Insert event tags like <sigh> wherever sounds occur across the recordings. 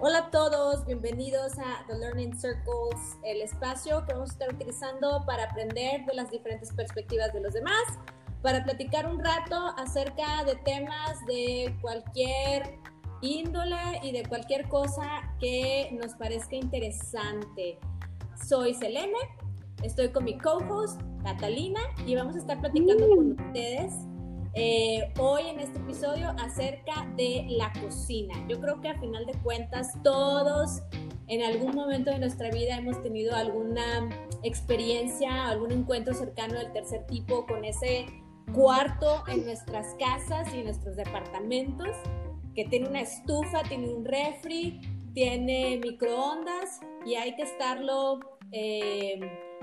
Hola a todos, bienvenidos a The Learning Circles, el espacio que vamos a estar utilizando para aprender de las diferentes perspectivas de los demás, para platicar un rato acerca de temas de cualquier índole y de cualquier cosa que nos parezca interesante. Soy Selene, estoy con mi co-host Catalina y vamos a estar platicando con ustedes eh, hoy en este episodio acerca de la cocina. Yo creo que a final de cuentas todos en algún momento de nuestra vida hemos tenido alguna experiencia, algún encuentro cercano del tercer tipo con ese cuarto en nuestras casas y en nuestros departamentos que tiene una estufa, tiene un refri, tiene microondas y hay que estarlo, eh,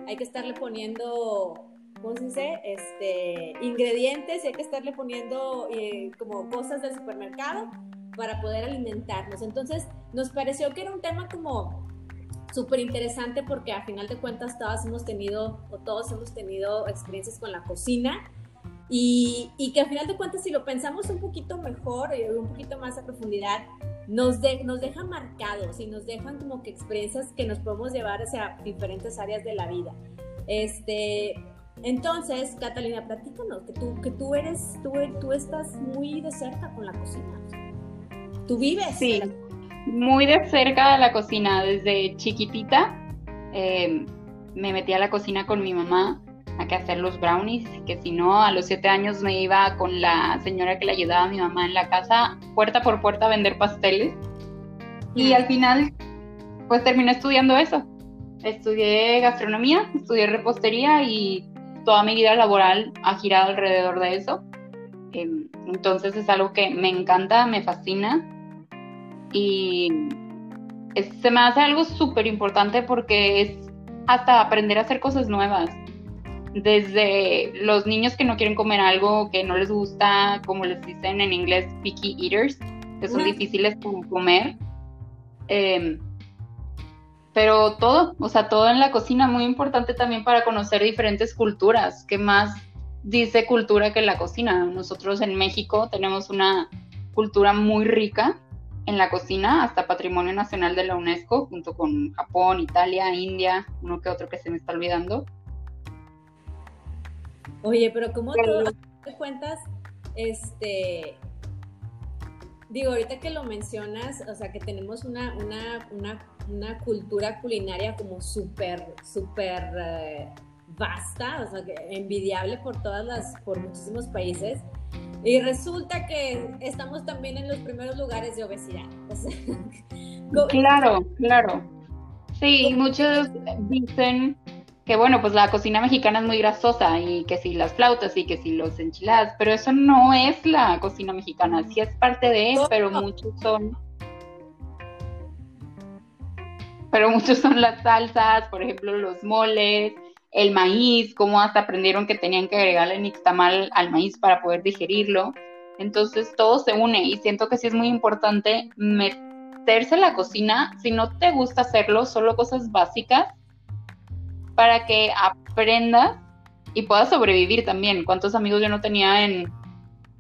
hay que estarle poniendo ¿cómo se dice? Este, ingredientes y hay que estarle poniendo eh, como cosas del supermercado para poder alimentarnos. Entonces, nos pareció que era un tema como súper interesante porque a final de cuentas todas hemos tenido o todos hemos tenido experiencias con la cocina y, y que a final de cuentas si lo pensamos un poquito mejor y un poquito más a profundidad, nos, de, nos deja marcados y nos dejan como que experiencias que nos podemos llevar hacia diferentes áreas de la vida. Este, entonces, Catalina, platícanos, que tú, que tú eres, tú, tú estás muy de cerca con la cocina. ¿Tú vives? Sí, muy de cerca de la cocina. Desde chiquitita em, me metí a la cocina con mi mamá a que hacer los brownies, que si no, a los siete años me iba con la señora que le ayudaba a mi mamá en la casa, puerta por puerta a vender pasteles. Y al final, pues terminé estudiando eso. Estudié gastronomía, estudié repostería y toda mi vida laboral ha girado alrededor de eso. Em, entonces es algo que me encanta, me fascina y se me hace algo súper importante porque es hasta aprender a hacer cosas nuevas. Desde los niños que no quieren comer algo que no les gusta, como les dicen en inglés, picky eaters, que son difíciles de comer. Eh, pero todo, o sea, todo en la cocina, muy importante también para conocer diferentes culturas. ¿Qué más dice cultura que la cocina? Nosotros en México tenemos una cultura muy rica en la cocina, hasta Patrimonio Nacional de la UNESCO, junto con Japón, Italia, India, uno que otro que se me está olvidando. Oye, pero ¿cómo te cuentas, este, digo, ahorita que lo mencionas, o sea, que tenemos una, una, una una cultura culinaria como súper, súper eh, vasta, o sea, que envidiable por todas las, por muchísimos países. Y resulta que estamos también en los primeros lugares de obesidad. <laughs> claro, claro. Sí, muchos dicen que bueno, pues la cocina mexicana es muy grasosa y que si las flautas y que si los enchiladas, pero eso no es la cocina mexicana, sí es parte de, pero muchos son pero muchos son las salsas, por ejemplo, los moles, el maíz, cómo hasta aprendieron que tenían que agregarle nixtamal al maíz para poder digerirlo. Entonces todo se une y siento que sí es muy importante meterse en la cocina, si no te gusta hacerlo, solo cosas básicas, para que aprendas y puedas sobrevivir también. ¿Cuántos amigos yo no tenía en,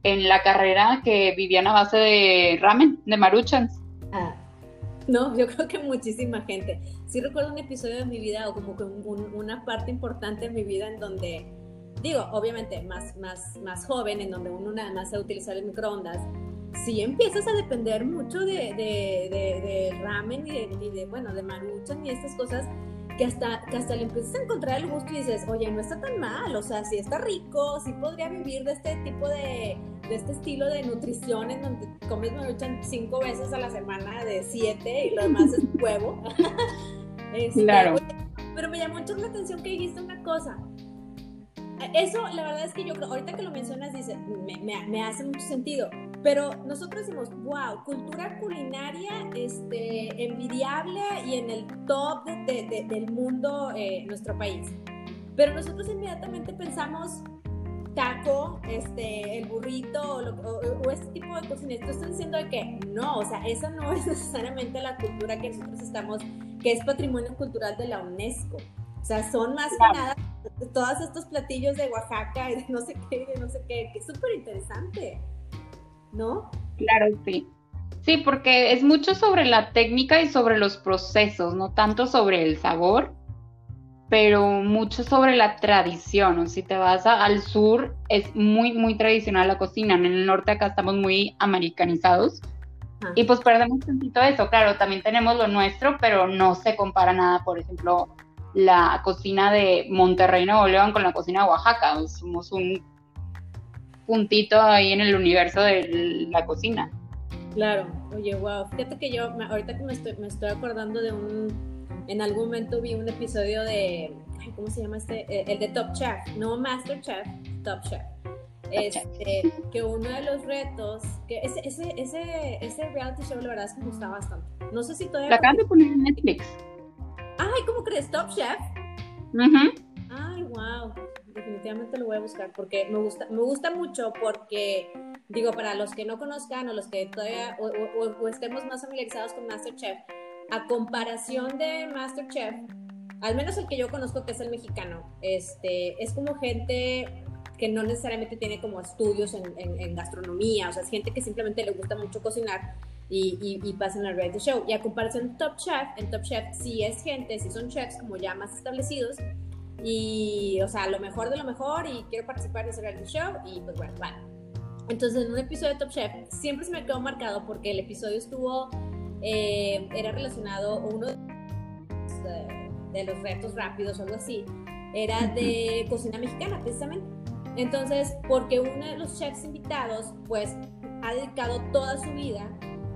en la carrera que vivían a base de ramen, de maruchans? Ah. No, <laughs> yo creo que muchísima gente. Sí recuerdo un episodio de mi vida o como que una parte importante de mi vida en donde, digo, obviamente más, más, más joven, en donde uno nada más se utilizar el microondas, sí empiezas a depender mucho de, de, de, ramen y de, de, bueno, de maruchan y estas cosas que hasta, que hasta le empiezas a encontrar el gusto y dices, oye, no está tan mal, o sea, sí está rico, sí podría vivir de este tipo de, de este estilo de nutrición en donde comes maruchan cinco veces a la semana de siete y lo demás es <laughs> huevo. <laughs> Este, claro. Pero me llamó mucho la atención que dijiste una cosa. Eso, la verdad es que yo ahorita que lo mencionas, dice, me, me, me hace mucho sentido. Pero nosotros decimos, wow, cultura culinaria este, envidiable y en el top de, del mundo eh, nuestro país. Pero nosotros inmediatamente pensamos taco, este, el burrito o, este tipo de cocina. Tú estás diciendo de que no, o sea, esa no <laughs> es necesariamente la cultura que nosotros estamos, que es patrimonio cultural de la UNESCO. O sea, son más que nada todos estos platillos de Oaxaca y de no sé qué, de no sé qué, que es súper interesante. ¿no? Claro, sí. Sí, porque es mucho sobre la técnica y sobre los procesos, no tanto sobre el sabor, pero mucho sobre la tradición. si te vas al sur, es muy, muy tradicional la cocina. En el norte acá estamos muy americanizados. Ah. Y pues perdemos un poquito eso. Claro, también tenemos lo nuestro, pero no se compara nada, por ejemplo, la cocina de Monterrey, Nuevo León con la cocina de Oaxaca. Somos un puntito ahí en el universo de la cocina. Claro, oye, wow. Fíjate que yo, ahorita que me estoy, me estoy acordando de un, en algún momento vi un episodio de, ¿cómo se llama este? Eh, el de Top Chef, no Master Chef, Top Chef. Este, que uno de los retos, que ese, ese, ese, ese reality show la verdad es que me gusta bastante. No sé si todavía... La acaban de poner en Netflix. Ay, ¿cómo crees? Top Chef. Uh Ay, wow definitivamente lo voy a buscar porque me gusta, me gusta mucho porque, digo, para los que no conozcan o los que todavía, o, estemos más familiarizados con Masterchef, a comparación de Masterchef, al menos el que yo conozco que es el mexicano, este, es como gente que no necesariamente tiene como estudios en, gastronomía, o sea, es gente que simplemente le gusta mucho cocinar y, y, y pasa en el reality show. Y a comparación de Top Chef, en Top Chef sí es gente, sí son chefs como ya más establecidos, y, o sea, lo mejor de lo mejor y quiero participar de ese reality show y pues bueno, vale. Entonces, en un episodio de Top Chef siempre se me quedó marcado porque el episodio estuvo, eh, era relacionado, uno de, los retos rápidos o algo así, era de cocina mexicana precisamente. Entonces, porque uno de los chefs invitados, pues, ha dedicado toda su vida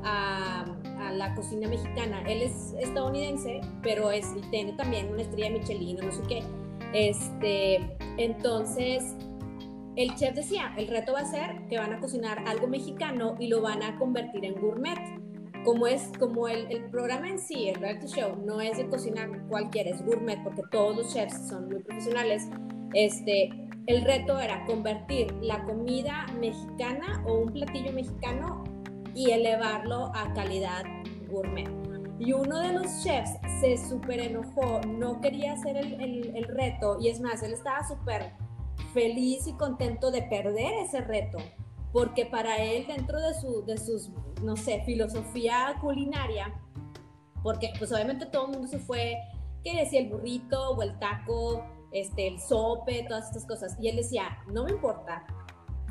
a, a, la cocina mexicana. Él es estadounidense, pero es, tiene también una estrella Michelin no sé qué. Este, entonces, el chef decía, el reto va a ser que van a cocinar algo mexicano y lo van a convertir en gourmet. Como es, como el, el programa en sí, el reality show, no es de cocinar cualquiera, es gourmet, porque todos los chefs son muy profesionales. Este, el reto era convertir la comida mexicana o un platillo mexicano y elevarlo a calidad gourmet. Y uno de los chefs se súper enojó, no quería hacer el, el, reto y es más, él estaba súper feliz y contento de perder ese reto, porque para él dentro de, su, de sus, no sé, filosofía culinaria, porque pues obviamente todo el mundo se fue, que decía el burrito o el taco, este, el sope, todas estas cosas, y él decía, no me importa,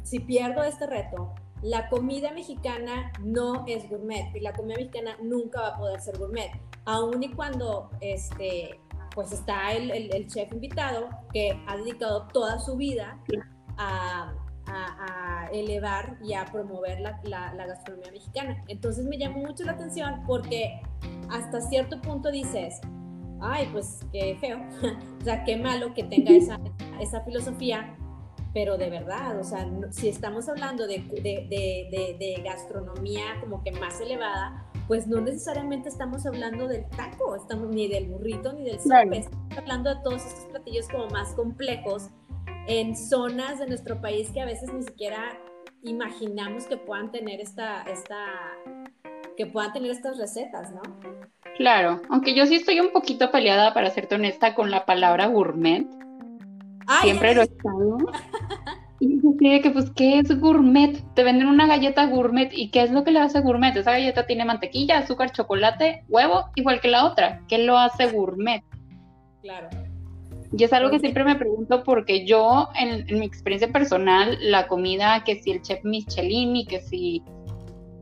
si pierdo este reto, la comida mexicana no es gourmet y la comida mexicana nunca va a poder ser gourmet, aun y cuando este, pues está el, el, chef invitado que ha dedicado toda su vida a, a, elevar y a promover la, la, gastronomía mexicana. Entonces me llamó mucho la atención porque hasta cierto punto dices, ay, pues qué feo, <laughs> o sea, qué malo que tenga esa, esa filosofía pero de verdad, o sea, si estamos hablando de, de, de, gastronomía como que más elevada, pues no necesariamente estamos hablando del taco, estamos ni del burrito ni del sope, estamos hablando de todos estos platillos como más complejos en zonas de nuestro país que a veces ni siquiera imaginamos que puedan tener esta, esta, que puedan tener estas recetas, ¿no? Claro, aunque yo sí estoy un poquito peleada, para serte honesta, con la palabra gourmet, Siempre lo he estado. <laughs> Y que, pues, ¿qué es gourmet? Te venden una galleta gourmet. ¿Y qué es lo que le hace gourmet? Esa galleta tiene mantequilla, azúcar, chocolate, huevo, igual que la otra. ¿Qué lo hace gourmet? Claro. Y es algo que siempre me pregunto porque yo, en, mi experiencia personal, la comida, que si el chef Michelin y que si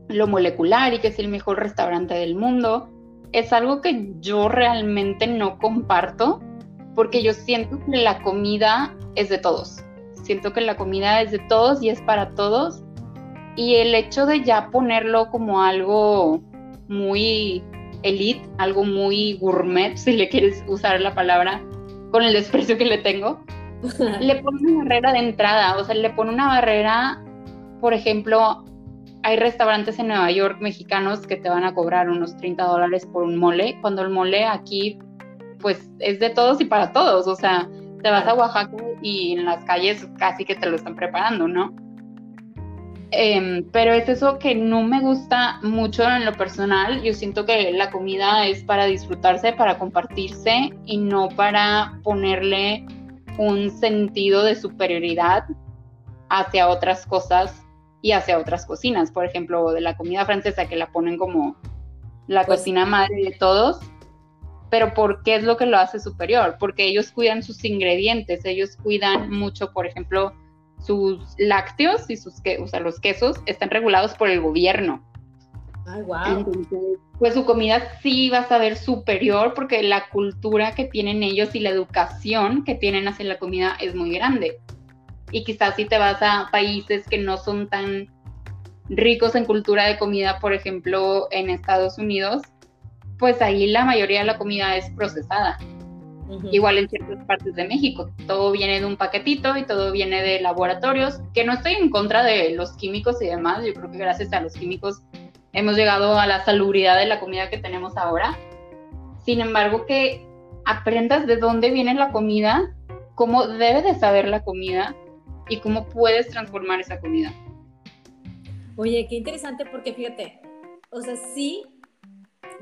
lo molecular y que si el mejor restaurante del mundo, es algo que yo realmente no comparto porque yo siento que la comida es de todos. Siento que la comida es de todos y es para todos. Y el hecho de ya ponerlo como algo muy elite, algo muy gourmet, <laughs> si le quieres usar la palabra, con el desprecio que le tengo, le <laughs> pone una barrera de entrada, o sea, le pone una barrera, por ejemplo, hay restaurantes en Nueva York mexicanos que te van a cobrar unos 30 dólares por un mole, cuando el mole aquí pues es de todos y para todos, o sea, te vas a Oaxaca y en las calles casi que te lo están preparando, ¿no? Em, pero es eso que no me gusta mucho en lo personal. Yo siento que la comida es para disfrutarse, para compartirse y no para ponerle un sentido de superioridad hacia otras cosas y hacia otras cocinas, por ejemplo, de la comida francesa que la ponen como la pues cocina madre de todos, pero ¿por qué es lo que lo hace superior? Porque ellos cuidan sus ingredientes, ellos cuidan mucho, por ejemplo, sus lácteos y sus que, o sea, los quesos están regulados por el gobierno. Ay, wow. pues su comida sí va a saber superior porque la cultura que tienen ellos y la educación que tienen hacia la comida es muy grande. Y quizás si te vas a países que no son tan ricos en cultura de comida, por ejemplo, en Estados Unidos, pues ahí la mayoría de la comida es procesada. Igual en ciertas partes de México, todo viene de un paquetito y todo viene de laboratorios, que no estoy en contra de los químicos y demás, yo creo que gracias a los químicos hemos llegado a la salubridad de la comida que tenemos ahora. Sin embargo, que aprendas de dónde viene la comida, cómo debe de saber la comida y cómo puedes transformar esa comida. Oye, qué interesante porque fíjate, o sea, sí,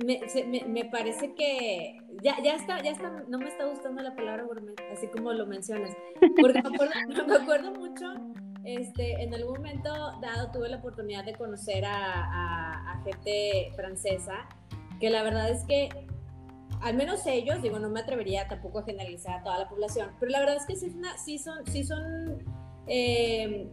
me, me, parece que ya, ya está, ya está, no me está gustando la palabra gourmet, así como lo mencionas, porque me acuerdo, <laughs> me acuerdo mucho, este, en algún momento dado tuve la oportunidad de conocer a, a, gente francesa, que la verdad es que al menos ellos, digo, no me atrevería tampoco a generalizar a toda la población, pero la verdad es que sí, sí son, sí son eh,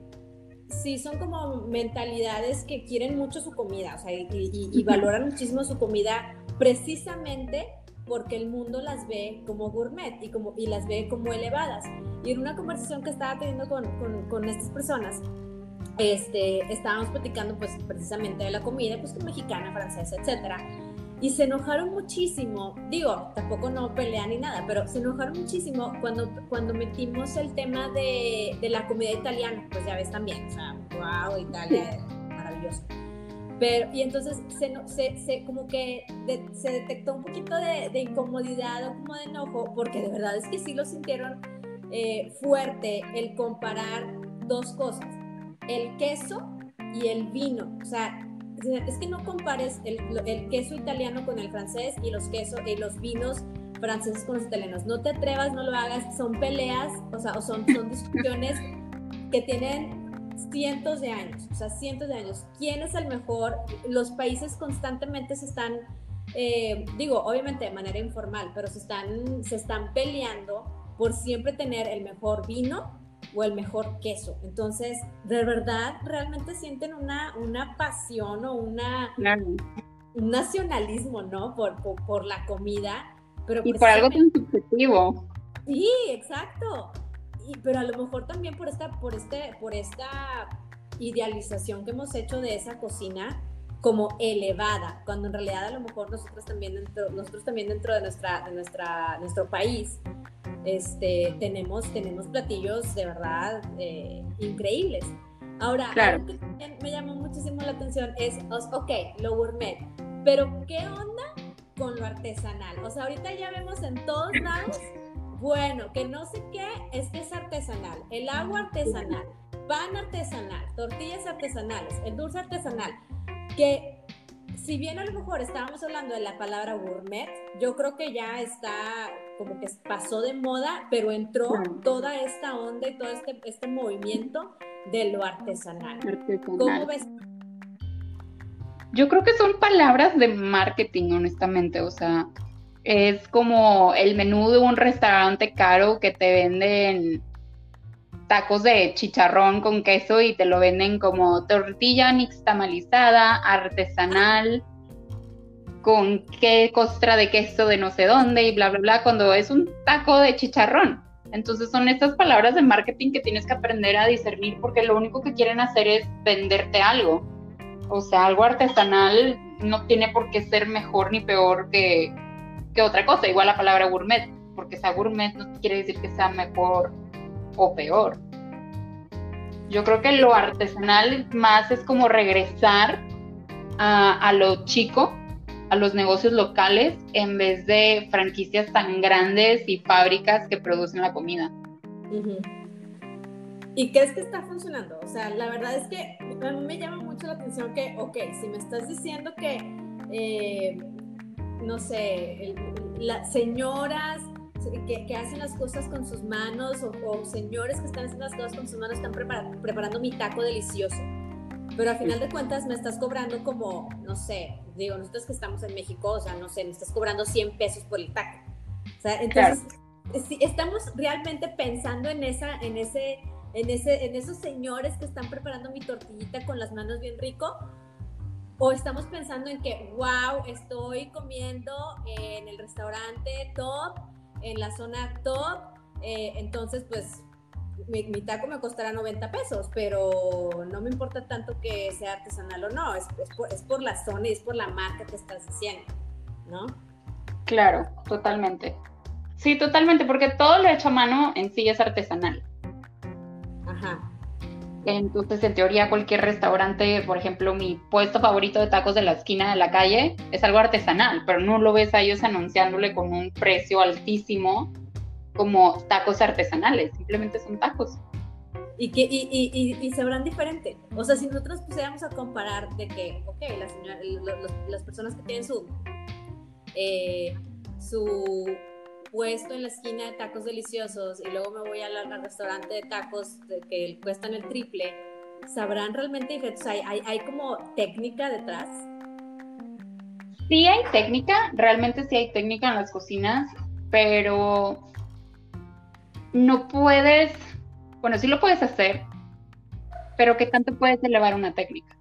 sí son como mentalidades que quieren mucho su comida, o sea, y, valoran muchísimo su comida precisamente porque el mundo las ve como gourmet y, como, y las ve como elevadas. Y en una conversación que estaba teniendo con, con, con estas personas, este, estábamos platicando pues precisamente de la comida, pues mexicana, francesa, etcétera y se enojaron muchísimo, digo, tampoco no pelean ni nada, pero se enojaron muchísimo cuando, cuando metimos el tema de, de la comida italiana, pues ya ves también, o sea, wow, Italia, maravilloso. Pero, y entonces se, se, se como que se detectó un poquito de, de, incomodidad o como de enojo, porque de verdad es que sí lo sintieron eh, fuerte el comparar dos cosas, el queso y el vino. O sea, es que no compares el, queso italiano con el francés y los quesos y los vinos franceses con los italianos. No te atrevas, no lo hagas. Son peleas, o sea, o son, son discusiones que tienen cientos de años, o sea, cientos de años. ¿Quién es el mejor? Los países constantemente se están, eh, digo, obviamente de manera informal, pero se están, se están peleando por siempre tener el mejor vino o el mejor queso. Entonces, de verdad, realmente sienten una, una pasión o una, un nacionalismo, ¿no? Por, por, la comida. Pero y por algo tan subjetivo. Sí, exacto. Y, pero a lo mejor también por esta, por, este, por esta idealización que hemos hecho de esa cocina como elevada, cuando en realidad a lo mejor nosotros también dentro, nosotros también dentro de, nuestra, de nuestra, nuestro país este, tenemos, tenemos platillos de verdad eh, increíbles. Ahora, algo que me llamó muchísimo la atención es, ok, lo gourmet, pero ¿qué onda con lo artesanal? O sea, ahorita ya vemos en todos lados, bueno, que no sé qué, es que es artesanal, el agua artesanal, pan artesanal, tortillas artesanales, el dulce artesanal, que si bien a lo mejor estábamos hablando de la palabra gourmet, yo creo que ya está como que pasó de moda, pero entró toda esta onda y todo este, este movimiento de lo artesanal. ¿Cómo ves? Yo creo que son palabras de marketing, honestamente, o sea, es como el menú de un restaurante caro que te venden tacos de chicharrón con queso y te lo venden como tortilla nixtamalizada, artesanal, con qué costra de queso de no sé dónde y bla, bla, bla, cuando es un taco de chicharrón. Entonces son estas palabras de marketing que tienes que aprender a discernir porque lo único que quieren hacer es venderte algo. O sea, algo artesanal no tiene por qué ser mejor ni peor que, que otra cosa. Igual la palabra gourmet, porque sea gourmet no quiere decir que sea mejor o peor. Yo creo que lo artesanal más es como regresar a, a lo chico a los negocios locales en vez de franquicias tan grandes y fábricas que producen la comida. ¿Y crees que está funcionando? O sea, la verdad es que a mí me llama mucho la atención que, ok, si me estás diciendo que, eh, no sé, las señoras que, hacen las cosas con sus manos o, señores que están haciendo las cosas con sus manos están preparando mi taco delicioso pero al final de cuentas me estás cobrando como, no sé, digo, nosotros que estamos en México, o sea, no sé, me estás cobrando 100 pesos por el taco. O sea, entonces, si estamos realmente pensando en esa, en ese, en ese, en esos señores que están preparando mi tortillita con las manos bien rico, o estamos pensando en que, wow, estoy comiendo en el restaurante top, en la zona top, eh, entonces pues mi, taco me costará 90 pesos, pero no me importa tanto que sea artesanal o no, es, es, por, la zona y es por la marca que estás haciendo, ¿no? Claro, totalmente. Sí, totalmente, porque todo lo hecho a mano en sí es artesanal. Ajá. Entonces, en teoría, cualquier restaurante, por ejemplo, mi puesto favorito de tacos de la esquina de la calle es algo artesanal, pero no lo ves a ellos anunciándole con un precio altísimo como tacos artesanales, simplemente son tacos. Y, que, y, y, y, se verán diferente. O sea, si nosotros pusiéramos a comparar de que, ok, las personas que tienen su, eh, su puesto en la esquina de tacos deliciosos y luego me voy al, restaurante de tacos que cuestan el triple, ¿sabrán realmente diferente? O sea, ¿hay, hay como técnica detrás? Sí hay técnica, realmente sí hay técnica en las cocinas, pero no puedes, bueno, sí lo puedes hacer, pero ¿qué tanto puedes elevar una técnica?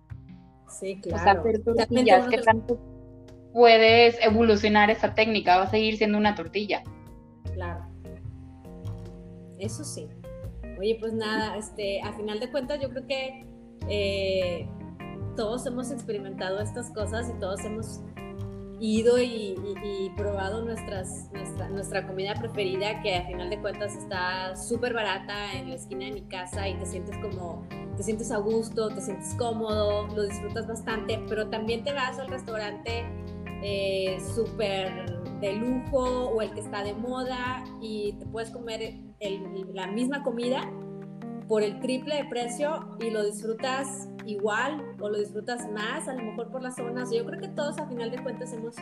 Sí, claro. O sea, ¿qué tanto puedes evolucionar esa técnica? Va a seguir siendo una tortilla. Claro. Eso sí. Oye, pues nada, este, a final de cuentas yo creo que eh, todos hemos experimentado estas cosas y todos hemos ido y, probado nuestras, nuestra, nuestra, comida preferida, que a final de cuentas está súper barata en la esquina de mi casa y te sientes como, te sientes a gusto, te sientes cómodo, lo disfrutas bastante, pero también te vas al restaurante eh, súper de lujo o el que está de moda y te puedes comer la misma comida por el triple de precio y lo disfrutas igual o lo disfrutas más, a lo mejor por las zonas. Yo creo que todos a final de cuentas hemos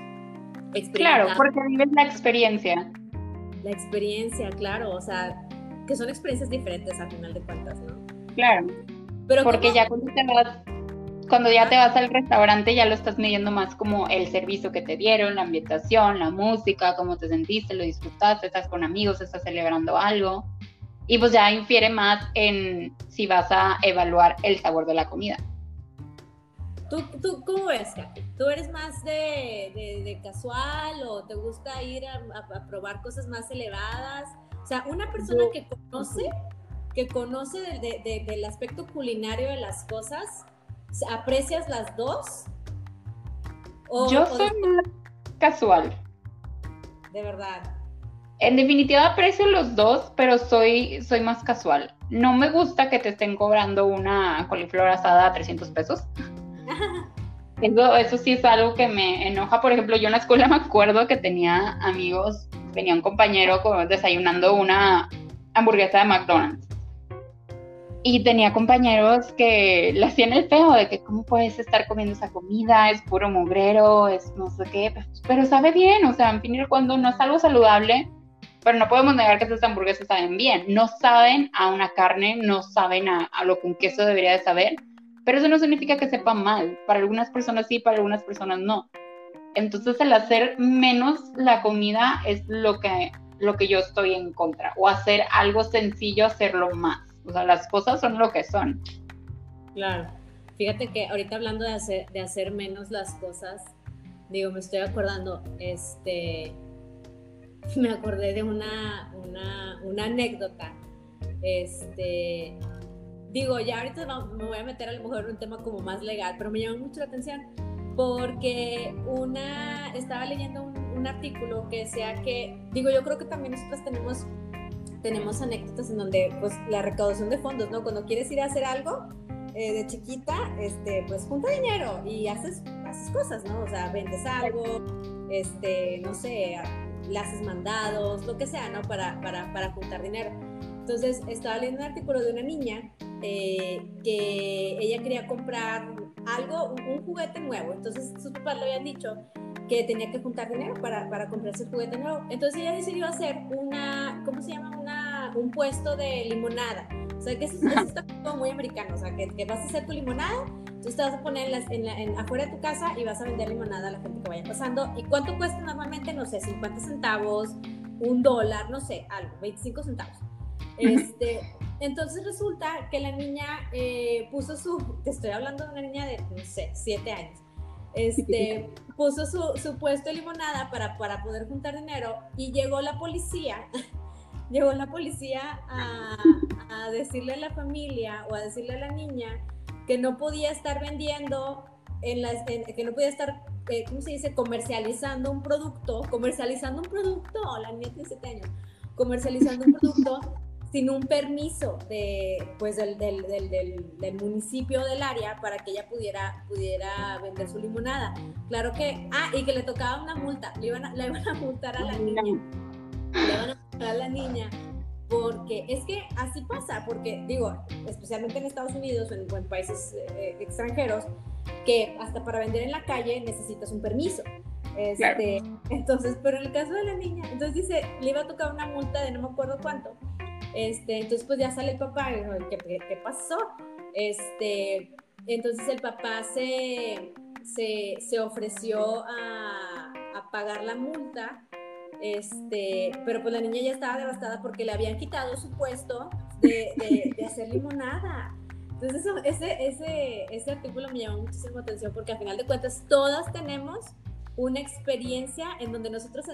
experimentado. Claro, porque vives la experiencia. La experiencia, claro, o sea, que son experiencias diferentes a final de cuentas, ¿no? Claro. Pero porque ya cuando te vas cuando ya te vas al restaurante ya lo estás midiendo más como el servicio que te dieron, la ambientación, la música, cómo te sentiste, lo disfrutaste, estás con amigos, estás celebrando algo. Y pues ya infiere más en si vas a evaluar el sabor de la comida. ¿Tú, tú cómo ves, ¿Tú eres más de, casual o te gusta ir a, probar cosas más elevadas? O sea, una persona que conoce, que conoce del aspecto culinario de las cosas, ¿Aprecias las dos? Yo soy más casual. De verdad. En definitiva aprecio los dos, pero soy, soy más casual. No me gusta que te estén cobrando una coliflor asada a 300 pesos. <laughs> Eso, eso sí es algo que me enoja. Por ejemplo, yo en la escuela me acuerdo que tenía amigos, tenía un compañero desayunando una hamburguesa de McDonald's y tenía compañeros que le hacían el feo de que cómo puedes estar comiendo esa comida, es puro mugrero, es no sé qué, pero, sabe bien, o sea, en fin y cuando no es algo saludable, pero no podemos negar que esas hamburguesas saben bien, no saben a una carne, no saben a, lo que un queso debería de saber, pero eso no significa que sepa mal, para algunas personas sí, para algunas personas no. Entonces el hacer menos la comida es lo que, lo que yo estoy en contra, o hacer algo sencillo, hacerlo más. O sea, las cosas son lo que son. Claro. Fíjate que ahorita hablando de hacer, de hacer menos las cosas, digo, me estoy acordando, este, <laughs> me acordé de una, una, una anécdota. Este, digo, ya ahorita me voy a meter a lo mejor en un tema como más legal, pero me llamó mucho la atención porque una, estaba leyendo un, un artículo que decía que, digo, yo creo que también nosotros tenemos tenemos anécdotas en donde, pues, la recaudación de fondos, ¿no? Cuando quieres ir a hacer algo eh, de chiquita, este, pues, junta dinero y haces, haces cosas, ¿no? O sea, vendes algo, este, no sé, le haces mandados, lo que sea, ¿no? Para, para, para juntar dinero. Entonces, estaba leyendo un artículo de una niña eh, que ella quería comprar algo, un, juguete nuevo. Entonces, sus papás le habían dicho que tenía que juntar dinero para, para comprarse el juguete nuevo. Entonces ella decidió hacer una, ¿cómo se llama? Una, un puesto de limonada. O sea, que eso, está muy americano. O sea, que, que, vas a hacer tu limonada Tú te vas a poner en afuera de tu casa y vas a vender limonada a la gente que vaya pasando. ¿Y cuánto cuesta normalmente? No sé, 50 centavos, un dólar, no sé, algo, 25 centavos. Este, entonces resulta que la niña eh, puso su, te estoy hablando de una niña de, no sé, 7 años, este, puso su, su puesto de limonada para, para poder juntar dinero y llegó la policía <laughs> llegó la policía a, a, decirle a la familia o a decirle a la niña que no podía estar vendiendo, en las, que no podía estar, eh, ¿cómo se dice?, comercializando un producto, comercializando un producto, la niña tiene 7 años, comercializando un producto <laughs> sin un permiso de, pues, del, del, del, del, municipio del área para que ella pudiera, pudiera vender su limonada. Claro que, ah, y que le tocaba una multa, le iban a, le iban a multar a la niña. Le iban a multar a la niña porque es que así pasa, porque digo, especialmente en Estados Unidos o en, países eh, extranjeros, que hasta para vender en la calle necesitas un permiso. Este, Entonces, pero en el caso de la niña, entonces dice, le iba a tocar una multa de no me acuerdo cuánto. Este, entonces, pues ya sale el papá, ¿qué, qué pasó? Este, entonces el papá se, se, se ofreció a, a pagar la multa este, pero pues la niña ya estaba devastada porque le habían quitado su puesto de, de, hacer limonada. Entonces eso, ese, ese, ese artículo me llamó muchísimo atención porque al final de cuentas todas tenemos una experiencia en donde nosotros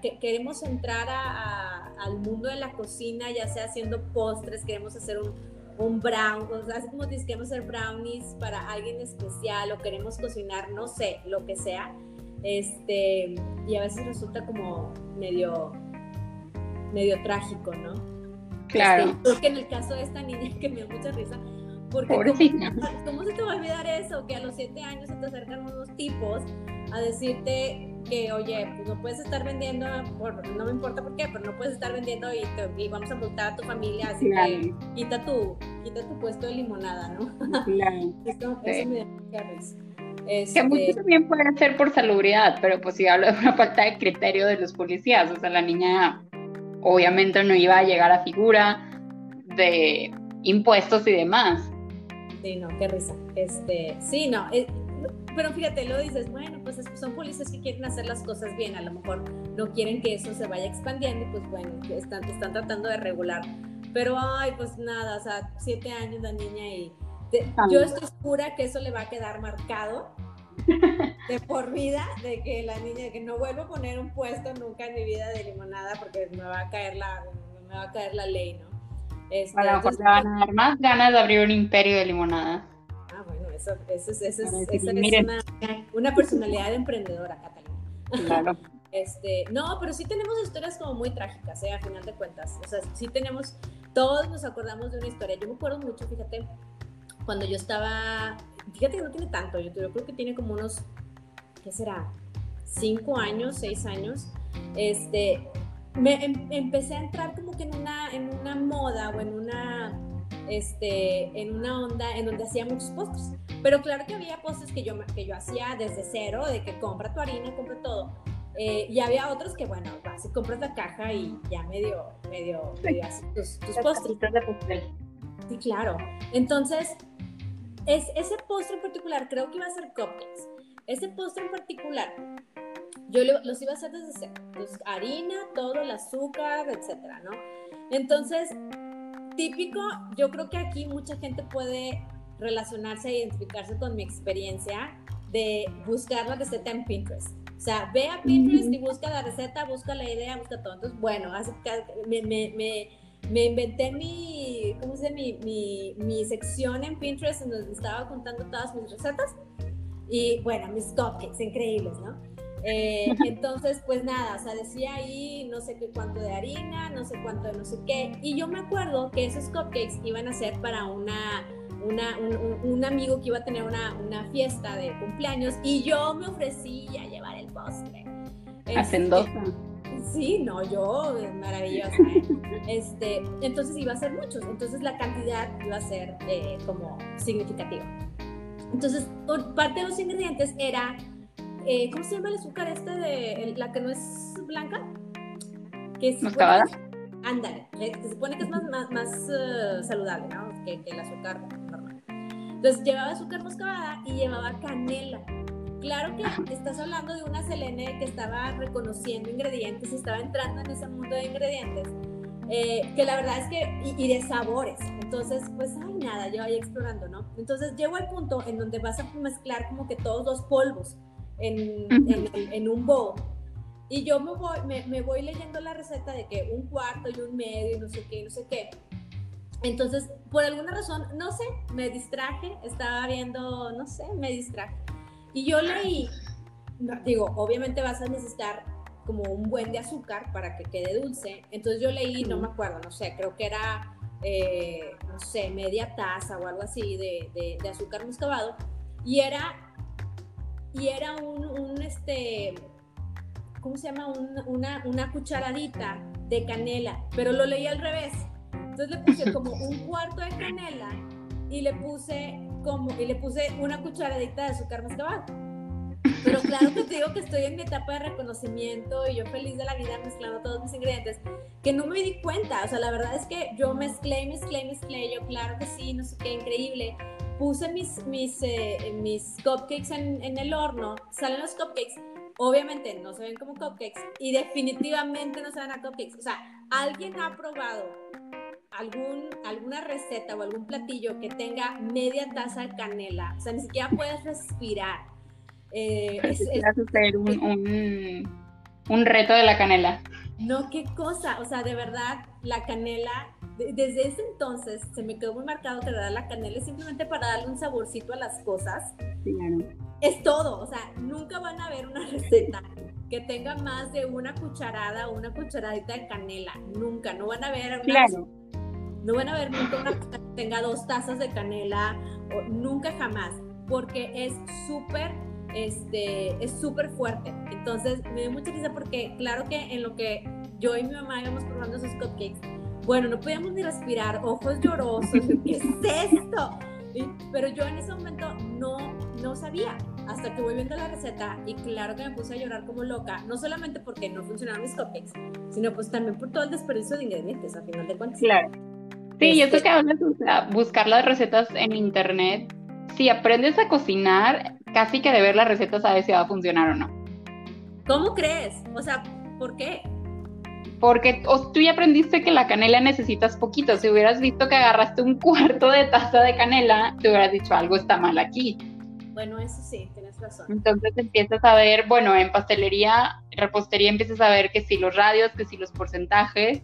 que queremos entrar a, al mundo de la cocina, ya sea haciendo postres, queremos hacer un, un brown, o sea, así como queremos hacer brownies para alguien especial o queremos cocinar, no sé, lo que sea este, y a veces resulta como medio, medio trágico, ¿no? Claro. Este, que en el caso de esta niña <laughs> que me dio mucha risa, porque <laughs> ¿cómo, se te va a olvidar eso? Que a los siete años se te acercan unos tipos a decirte que, oye, pues no puedes estar vendiendo, por, no me importa por qué, pero no puedes estar vendiendo y, vamos a multar a tu familia, así que quita tu, quita tu puesto de limonada, ¿no? Claro. <laughs> eso, eso me dio mucha risa. Que mucho este, también puede ser por salubridad, pero pues si hablo de una falta de criterio de los policías, o sea, la niña obviamente no iba a llegar a figura de impuestos y demás. Sí, no, qué risa. Este, sí, no, eh, pero fíjate, lo dices, bueno, pues son policías que quieren hacer las cosas bien, a lo mejor no quieren que eso se vaya expandiendo y pues bueno, están, están tratando de regular. Pero, ay, pues nada, o sea, siete años la niña y yo estoy segura que eso le va a quedar marcado de por vida, de que la niña, que no vuelvo a poner un puesto nunca en mi vida de limonada porque me va a caer la, me va a caer la ley, ¿no? Este, mejor te van a dar más ganas de abrir un imperio de limonada. Ah, bueno, eso, eso, eso, eso es, una, una, personalidad emprendedora, Catalina. Claro. <laughs> Este, no, pero sí tenemos historias como muy trágicas, ¿eh? a final de cuentas. O sea, sí tenemos, todos nos acordamos de una historia. Yo me acuerdo mucho, fíjate, cuando yo estaba, fíjate que no tiene tanto, yo, creo que tiene como unos, ¿qué será? Cinco años, seis años, este, me em, empecé a entrar como que en una, en una moda o en una, este, en una onda en donde hacía muchos postres. Pero claro que había postres que yo, que yo hacía desde cero, de que compra tu harina, compra todo. Eh, y había otros que, bueno, vas y compras la caja y ya medio, medio, medio así tus, tus postres. Sí, claro. Entonces, es, ese postre en particular, creo que iba a ser cupcakes. Ese postre en particular, yo los iba a hacer desde cero. Pues, harina, todo, el azúcar, etcétera, ¿no? Entonces, típico, yo creo que aquí mucha gente puede relacionarse e identificarse con mi experiencia de buscar la receta en Pinterest. O sea, ve a Pinterest y busca la receta, busca la idea, busca todo. Entonces, bueno, hace, me, me, me me inventé mi, ¿cómo se mi, mi, mi, sección en Pinterest en donde estaba contando todas mis recetas. Y bueno, mis cupcakes, increíbles, ¿no? Eh, <laughs> entonces, pues nada, o sea, decía ahí no sé qué cuánto de harina, no sé cuánto de no sé qué. Y yo me acuerdo que esos cupcakes iban a ser para una, una un, un, amigo que iba a tener una, una, fiesta de cumpleaños y yo me ofrecí a llevar el postre. Hacendosa. Sí, no, yo, maravillosa. ¿eh? Este, entonces iba a ser muchos, entonces la cantidad iba a ser eh, como significativa. Entonces, parte de los ingredientes era, eh, ¿cómo se llama el azúcar este de la que no es blanca? Que es ¿Moscabada? Ándale, se supone que es más, más, más saludable, ¿no? Que, que, el azúcar normal. Entonces llevaba azúcar moscabada y llevaba canela. Claro que estás hablando de una Selene que estaba reconociendo ingredientes, estaba entrando en ese mundo de ingredientes, eh, que la verdad es que, y, de sabores. Entonces, pues, ay, nada, yo ahí explorando, ¿no? Entonces llego al punto en donde vas a mezclar como que todos los polvos en, en, un bowl. Y yo me voy, me, me, voy leyendo la receta de que un cuarto y un medio y no sé qué, y no sé qué. Entonces, por alguna razón, no sé, me distraje, estaba viendo, no sé, me distraje. Y yo leí, digo, obviamente vas a necesitar como un buen de azúcar para que quede dulce. Entonces yo leí, no me acuerdo, no sé, creo que era, eh, no sé, media taza o algo así de, de, azúcar muscovado. Y era, y era un, un este, ¿cómo se llama? una, una cucharadita de canela, pero lo leí al revés. Entonces le puse <laughs> como un cuarto de canela y le puse como, y le puse una cucharadita de azúcar mascabado. Pero claro que te digo que estoy en mi etapa de reconocimiento y yo feliz de la vida mezclando todos mis ingredientes, que no me di cuenta, o sea, la verdad es que yo mezclé, mezclé, mezclé, yo claro que sí, no sé qué, increíble. Puse mis, mis, eh, mis cupcakes en, en el horno, salen los cupcakes, obviamente no se ven como cupcakes y definitivamente no se ven a cupcakes. O sea, alguien ha probado algún, alguna receta o algún platillo que tenga media taza de canela, o sea, ni siquiera puedes respirar. Eh, es, hacer un, un, reto de la canela. No, qué cosa, o sea, de verdad, la canela, desde ese entonces se me quedó muy marcado que la canela es simplemente para darle un saborcito a las cosas. Es todo, o sea, nunca van a ver una <laughs> receta que tenga más de una cucharada o una cucharadita de canela, nunca, no van a ver claro. No van a ver nunca una que tenga dos tazas de canela, o, nunca jamás, porque es súper, este, es súper fuerte. Entonces me dio mucha risa porque claro que en lo que yo y mi mamá íbamos probando esos cupcakes, bueno, no podíamos ni respirar, ojos llorosos, <laughs> ¿qué es esto? pero yo en ese momento no, no sabía, hasta que voy viendo la receta y claro que me puse a llorar como loca, no solamente porque no funcionaban mis cupcakes, sino pues también por todo el desperdicio de ingredientes, a final de cuentas. Claro. Sí, yo sé que hablas de buscar las recetas en internet. Si aprendes a cocinar, casi que de ver las recetas sabes si va a funcionar o no. ¿Cómo crees? O sea, ¿por qué? Porque tú ya aprendiste que la canela necesitas poquito. Si hubieras visto que agarraste un <laughs> cuarto de taza de canela, te hubieras dicho algo está mal aquí. Bueno, eso sí, tienes razón. Entonces empiezas a ver, bueno, en pastelería, repostería empiezas a ver que si los radios, que si los porcentajes,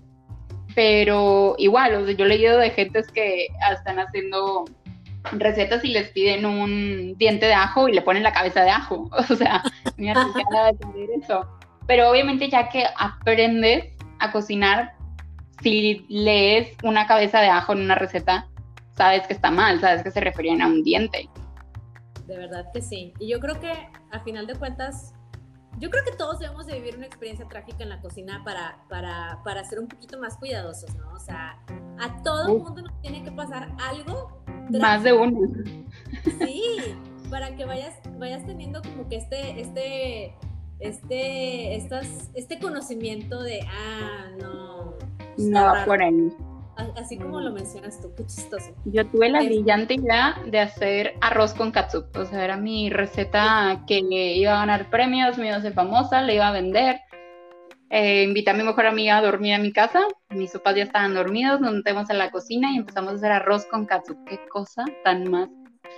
pero igual, o sea, yo he leído de gentes que están haciendo recetas y les piden un diente de ajo y le ponen la cabeza de ajo. <laughs> O sea, <laughs> mira, de eso. Pero obviamente ya que aprendes a cocinar, si lees una cabeza de ajo en una receta, sabes que está mal, sabes que se referían a un diente. De verdad que sí. Y yo creo que a final de cuentas yo creo que todos debemos de vivir una experiencia trágica en la cocina para, para, para ser un poquito más cuidadosos, ¿no? O sea, a todo el mundo nos tiene que pasar algo. Más de uno. Sí, para que vayas, vayas teniendo como que este, este, este, estas, este conocimiento de, ah, no. No va por ahí así como lo mencionas tú, qué chistoso. Yo tuve la brillante idea de hacer arroz con katsup, o sea, era mi receta que iba a ganar premios, me iba a hacer famosa, le iba a vender. Eh, invité a mi mejor amiga a dormir a mi casa, mis sopas ya estaban dormidos, nos metemos en la cocina y empezamos a hacer arroz con katsup. Qué cosa tan más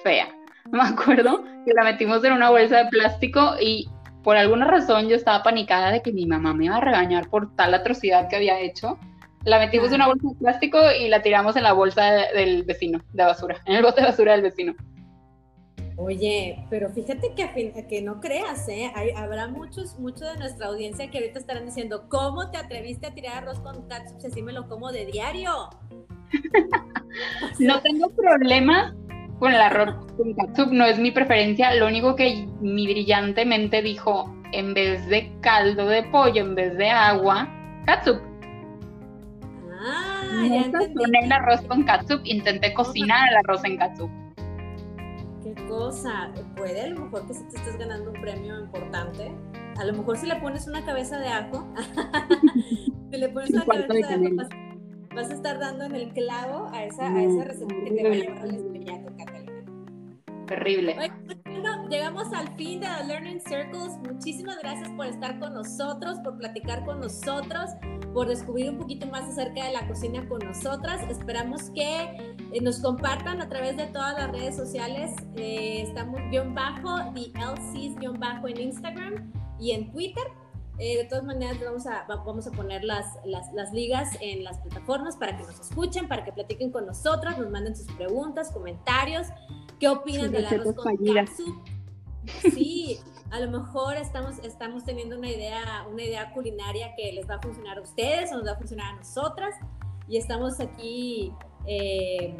fea. <laughs> Me acuerdo que la metimos en una bolsa de plástico y por alguna razón yo estaba panicada de que mi mamá me iba a regañar por tal atrocidad que había hecho la metimos en una bolsa de plástico y la tiramos en la bolsa del vecino, de basura, en el bote de basura del vecino. Oye, pero fíjate que, que no creas, ¿eh? habrá muchos, muchos de nuestra audiencia que ahorita estarán diciendo, ¿cómo te atreviste a tirar arroz con catsup si así me lo como de diario? no tengo problemas con el arroz con catsup, no es mi preferencia, lo único que mi brillantemente dijo, en vez de caldo de pollo, en vez de agua, catsup. Ah, ya el arroz con katsup, intenté cocinar el arroz en katsup. Qué cosa, puede a lo mejor que si te estés ganando un premio importante, a lo mejor si le pones una cabeza de ajo, <laughs> si le pones una cabeza de, ajo, vas, a estar dando en el clavo a esa, a esa receta que te va a llevar al estrellato. Terrible. bueno, llegamos al fin de The Learning Circles. Muchísimas gracias por estar con nosotros, por platicar con nosotros, por descubrir un poquito más acerca de la cocina con nosotras. Esperamos que eh, nos compartan a través de todas las redes sociales. Eh, estamos guion bajo, the LCs guion bajo en Instagram y en Twitter. Eh, de todas maneras, vamos a, vamos a poner las, las, las, ligas en las plataformas para que nos escuchen, para que platiquen con nosotras, nos manden sus preguntas, comentarios, qué opinan de la arroz con katsu. Sí, a lo mejor estamos, estamos teniendo una idea, una idea culinaria que les va a funcionar a ustedes o nos va a funcionar a nosotras y estamos aquí eh,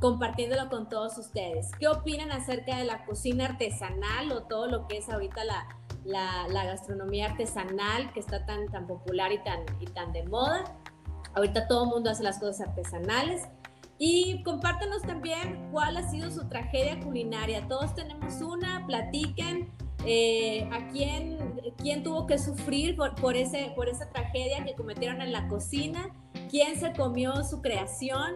compartiéndolo con todos ustedes. ¿Qué opinan acerca de la cocina artesanal o todo lo que es ahorita la la, gastronomía artesanal que está tan, tan popular y tan, y tan de moda. Ahorita todo el mundo hace las cosas artesanales. Y compártanos también cuál ha sido su tragedia culinaria. Todos tenemos una, platiquen eh, a quién, quién tuvo que sufrir por, por, ese, por esa tragedia que cometieron en la cocina, quién se comió su creación.